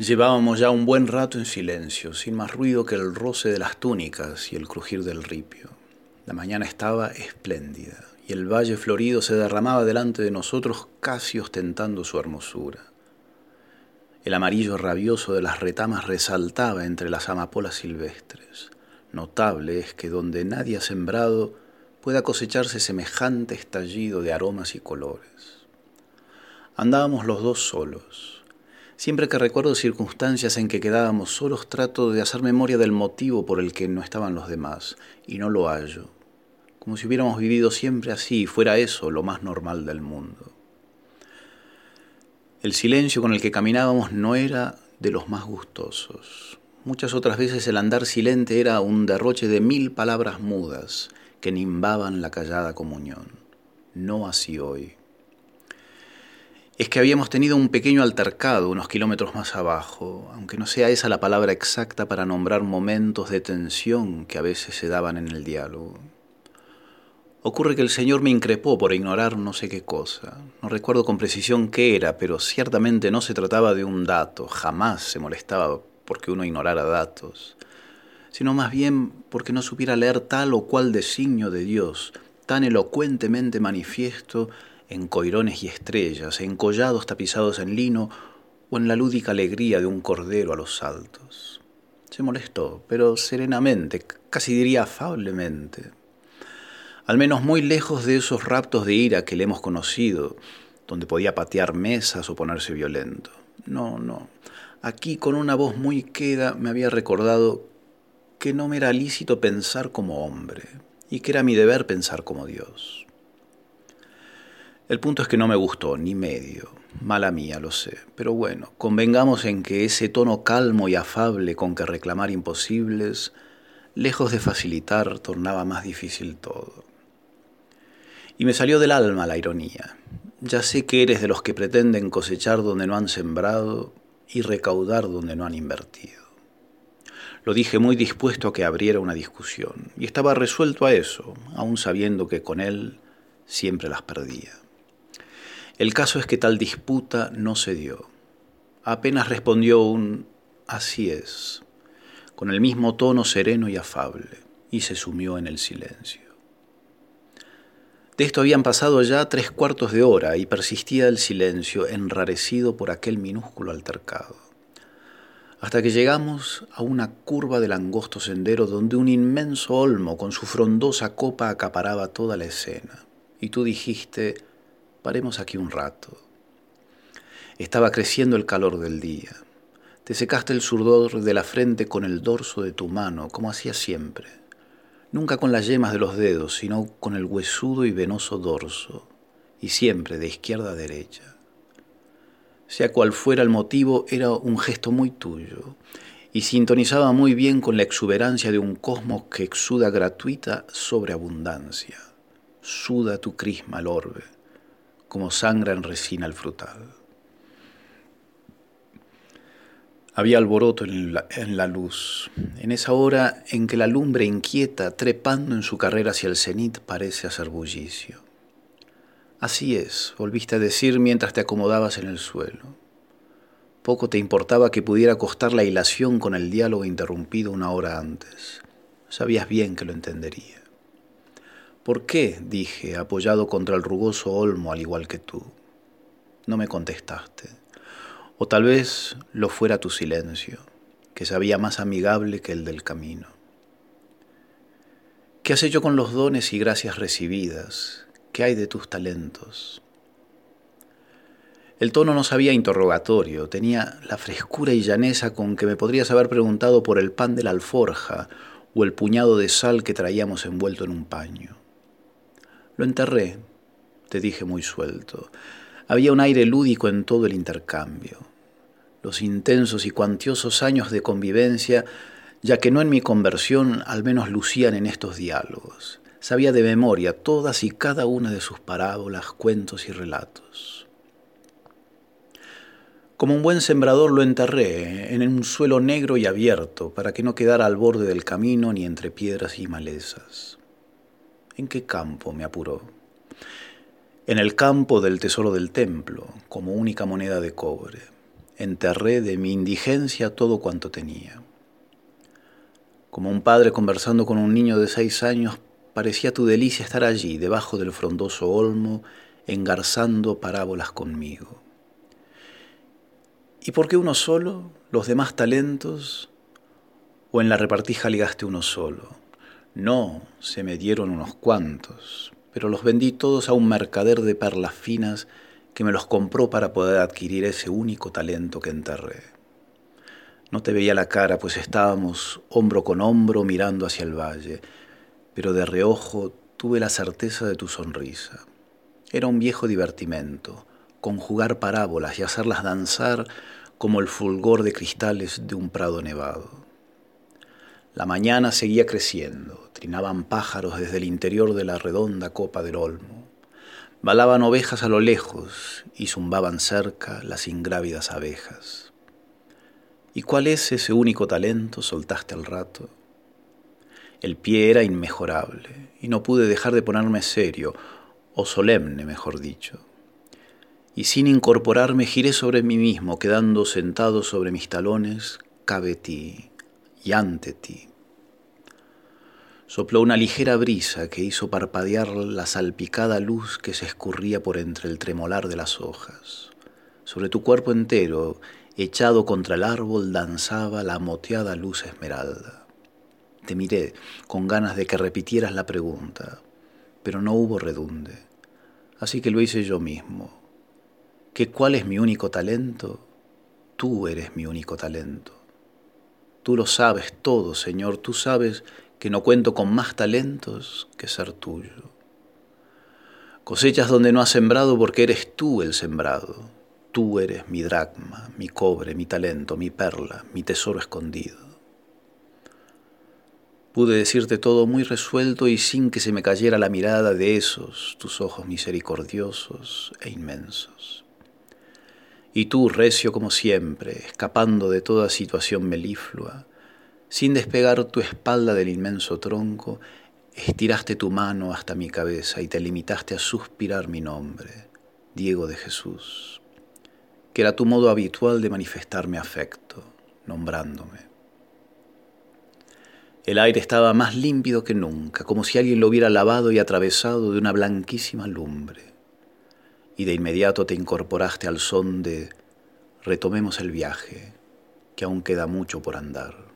Llevábamos ya un buen rato en silencio, sin más ruido que el roce de las túnicas y el crujir del ripio. La mañana estaba espléndida y el valle florido se derramaba delante de nosotros casi ostentando su hermosura. El amarillo rabioso de las retamas resaltaba entre las amapolas silvestres. Notable es que donde nadie ha sembrado pueda cosecharse semejante estallido de aromas y colores. Andábamos los dos solos Siempre que recuerdo circunstancias en que quedábamos solos, trato de hacer memoria del motivo por el que no estaban los demás, y no lo hallo, como si hubiéramos vivido siempre así y fuera eso lo más normal del mundo. El silencio con el que caminábamos no era de los más gustosos. Muchas otras veces el andar silente era un derroche de mil palabras mudas que nimbaban la callada comunión. No así hoy es que habíamos tenido un pequeño altercado unos kilómetros más abajo, aunque no sea esa la palabra exacta para nombrar momentos de tensión que a veces se daban en el diálogo. Ocurre que el Señor me increpó por ignorar no sé qué cosa. No recuerdo con precisión qué era, pero ciertamente no se trataba de un dato, jamás se molestaba porque uno ignorara datos, sino más bien porque no supiera leer tal o cual designio de Dios, tan elocuentemente manifiesto en coirones y estrellas, en collados tapizados en lino o en la lúdica alegría de un cordero a los saltos. Se molestó, pero serenamente, casi diría afablemente. Al menos muy lejos de esos raptos de ira que le hemos conocido, donde podía patear mesas o ponerse violento. No, no. Aquí con una voz muy queda me había recordado que no me era lícito pensar como hombre y que era mi deber pensar como Dios. El punto es que no me gustó, ni medio. Mala mía, lo sé. Pero bueno, convengamos en que ese tono calmo y afable con que reclamar imposibles, lejos de facilitar, tornaba más difícil todo. Y me salió del alma la ironía. Ya sé que eres de los que pretenden cosechar donde no han sembrado y recaudar donde no han invertido. Lo dije muy dispuesto a que abriera una discusión, y estaba resuelto a eso, aun sabiendo que con él siempre las perdía. El caso es que tal disputa no se dio. Apenas respondió un así es, con el mismo tono sereno y afable, y se sumió en el silencio. De esto habían pasado ya tres cuartos de hora y persistía el silencio enrarecido por aquel minúsculo altercado. Hasta que llegamos a una curva del angosto sendero donde un inmenso olmo con su frondosa copa acaparaba toda la escena. Y tú dijiste, Paremos aquí un rato. Estaba creciendo el calor del día. Te secaste el sudor de la frente con el dorso de tu mano, como hacía siempre. Nunca con las yemas de los dedos, sino con el huesudo y venoso dorso, y siempre de izquierda a derecha. Sea cual fuera el motivo, era un gesto muy tuyo, y sintonizaba muy bien con la exuberancia de un cosmos que exuda gratuita sobreabundancia. Suda tu crisma al orbe como sangra en resina el frutal. Había alboroto en la, en la, luz, en esa hora en que la lumbre inquieta, trepando en su carrera hacia el cenit, parece hacer bullicio. Así es, volviste a decir mientras te acomodabas en el suelo. Poco te importaba que pudiera costar la hilación con el diálogo interrumpido una hora antes. Sabías bien que lo entendería. ¿Por qué? dije, apoyado contra el rugoso olmo al igual que tú. No me contestaste. O tal vez lo fuera tu silencio, que sabía más amigable que el del camino. ¿Qué has hecho con los dones y gracias recibidas? ¿Qué hay de tus talentos? El tono no sabía interrogatorio, tenía la frescura y llaneza con que me podrías haber preguntado por el pan de la alforja o el puñado de sal que traíamos envuelto en un paño. Lo enterré, te dije muy suelto. Había un aire lúdico en todo el intercambio. Los intensos y cuantiosos años de convivencia, ya que no en mi conversión, al menos lucían en estos diálogos. Sabía de memoria todas y cada una de sus parábolas, cuentos y relatos. Como un buen sembrador lo enterré en un suelo negro y abierto para que no quedara al borde del camino ni entre piedras y malezas. ¿En qué campo? me apuró. En el campo del tesoro del templo, como única moneda de cobre. enterré de mi indigencia todo cuanto tenía. Como un padre conversando con un niño de seis años, parecía tu delicia estar allí, debajo del frondoso olmo, engarzando parábolas conmigo. ¿Y por qué uno solo? ¿Los demás talentos? ¿O en la repartija ligaste uno solo? No, se me dieron unos cuantos, pero los vendí todos a un mercader de perlas finas que me los compró para poder adquirir ese único talento que enterré. No te veía la cara, pues estábamos hombro con hombro mirando hacia el valle, pero de reojo tuve la certeza de tu sonrisa. Era un viejo divertimento, conjugar parábolas y hacerlas danzar como el fulgor de cristales de un prado nevado. La mañana seguía creciendo, trinaban pájaros desde el interior de la redonda copa del olmo. Balaban ovejas a lo lejos y zumbaban cerca las ingrávidas abejas. ¿Y cuál es ese único talento? soltaste al rato. El pie era inmejorable y no pude dejar de ponerme serio, o solemne, mejor dicho. Y sin incorporarme giré sobre mí mismo, quedando sentado sobre mis talones, cabe ti y ante ti. Sopló una ligera brisa que hizo parpadear la salpicada luz que se escurría por entre el tremolar de las hojas. Sobre tu cuerpo entero, echado contra el árbol, danzaba la moteada luz esmeralda. Te miré con ganas de que repitieras la pregunta, pero no hubo redunde. Así que lo hice yo mismo. ¿Qué cuál es mi único talento? Tú eres mi único talento. Tú lo sabes todo, Señor, tú sabes que no cuento con más talentos que ser tuyo. Cosechas donde no has sembrado porque eres tú el sembrado. Tú eres mi dracma, mi cobre, mi talento, mi perla, mi tesoro escondido. Pude decirte todo muy resuelto y sin que se me cayera la mirada de esos, tus ojos misericordiosos e inmensos. Y tú, recio como siempre, escapando de toda situación meliflua, sin despegar tu espalda del inmenso tronco, estiraste tu mano hasta mi cabeza y te limitaste a suspirar mi nombre, Diego de Jesús, que era tu modo habitual de manifestarme afecto, nombrándome. El aire estaba más límpido que nunca, como si alguien lo hubiera lavado y atravesado de una blanquísima lumbre. Y de inmediato te incorporaste al son de retomemos el viaje, que aún queda mucho por andar.